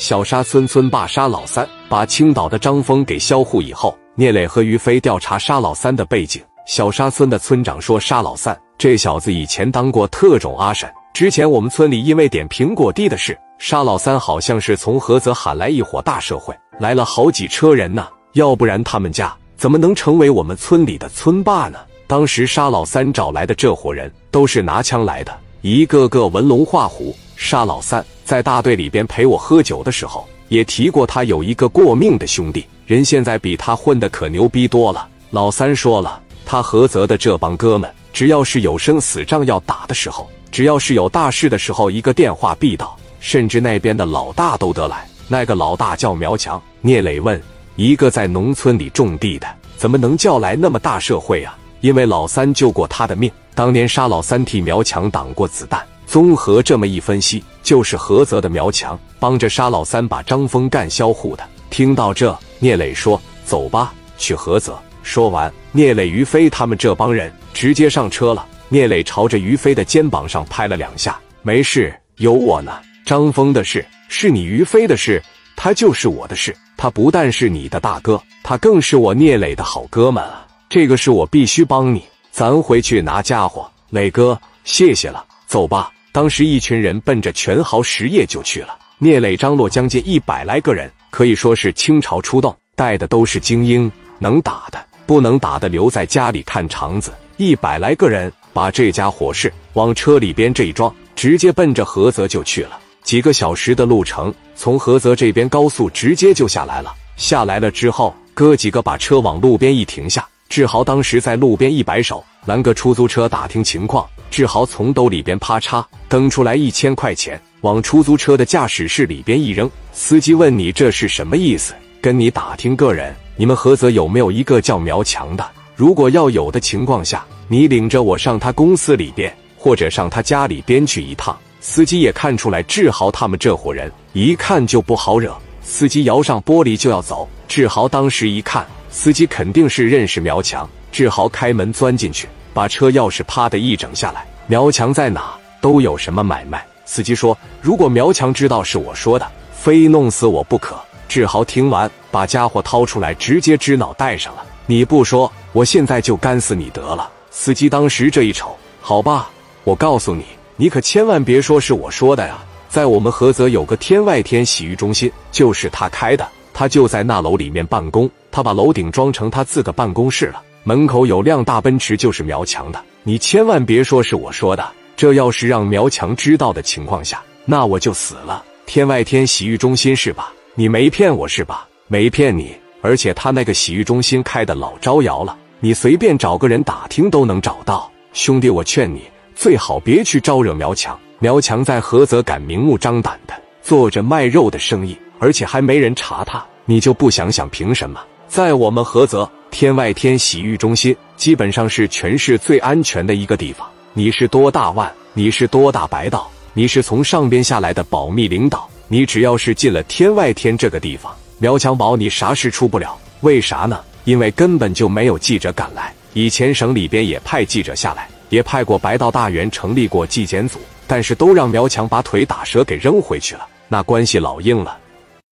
小沙村村霸沙老三把青岛的张峰给销户以后，聂磊和于飞调查沙老三的背景。小沙村的村长说，沙老三这小子以前当过特种阿婶。之前我们村里因为点苹果地的事，沙老三好像是从菏泽喊来一伙大社会，来了好几车人呢。要不然他们家怎么能成为我们村里的村霸呢？当时沙老三找来的这伙人都是拿枪来的，一个个文龙画虎。沙老三在大队里边陪我喝酒的时候，也提过他有一个过命的兄弟，人现在比他混的可牛逼多了。老三说了，他菏泽的这帮哥们，只要是有生死仗要打的时候，只要是有大事的时候，一个电话必到，甚至那边的老大都得来。那个老大叫苗强。聂磊问。一个在农村里种地的，怎么能叫来那么大社会啊？因为老三救过他的命，当年沙老三替苗强挡过子弹。综合这么一分析，就是菏泽的苗强帮着沙老三把张峰干销户的。听到这，聂磊说：“走吧，去菏泽。”说完，聂磊、于飞他们这帮人直接上车了。聂磊朝着于飞的肩膀上拍了两下：“没事，有我呢。张峰的事是你于飞的事，他就是我的事。”他不但是你的大哥，他更是我聂磊的好哥们啊！这个事我必须帮你。咱回去拿家伙，磊哥，谢谢了。走吧。当时一群人奔着全豪实业就去了。聂磊、张罗将近一百来个人，可以说是倾巢出动，带的都是精英，能打的不能打的留在家里看场子。一百来个人把这家伙事往车里边这一装，直接奔着菏泽就去了。几个小时的路程，从菏泽这边高速直接就下来了。下来了之后，哥几个把车往路边一停下。志豪当时在路边一摆手，拦个出租车打听情况。志豪从兜里边啪嚓蹬出来一千块钱，往出租车的驾驶室里边一扔。司机问你这是什么意思？跟你打听个人，你们菏泽有没有一个叫苗强的？如果要有的情况下，你领着我上他公司里边，或者上他家里边去一趟。司机也看出来，志豪他们这伙人一看就不好惹。司机摇上玻璃就要走。志豪当时一看，司机肯定是认识苗强。志豪开门钻进去，把车钥匙啪的一整下来。苗强在哪？都有什么买卖？司机说：“如果苗强知道是我说的，非弄死我不可。”志豪听完，把家伙掏出来，直接支脑袋上了。你不说，我现在就干死你得了。司机当时这一瞅，好吧，我告诉你。你可千万别说是我说的呀！在我们菏泽有个天外天洗浴中心，就是他开的，他就在那楼里面办公，他把楼顶装成他自个办公室了，门口有辆大奔驰，就是苗强的。你千万别说是我说的，这要是让苗强知道的情况下，那我就死了。天外天洗浴中心是吧？你没骗我是吧？没骗你，而且他那个洗浴中心开的老招摇了，你随便找个人打听都能找到。兄弟，我劝你。最好别去招惹苗强。苗强在菏泽敢明目张胆的做着卖肉的生意，而且还没人查他。你就不想想凭什么？在我们菏泽天外天洗浴中心，基本上是全市最安全的一个地方。你是多大腕？你是多大白道？你是从上边下来的保密领导？你只要是进了天外天这个地方，苗强保你啥事出不了。为啥呢？因为根本就没有记者敢来。以前省里边也派记者下来。也派过白道大员成立过纪检组，但是都让苗强把腿打折给扔回去了，那关系老硬了。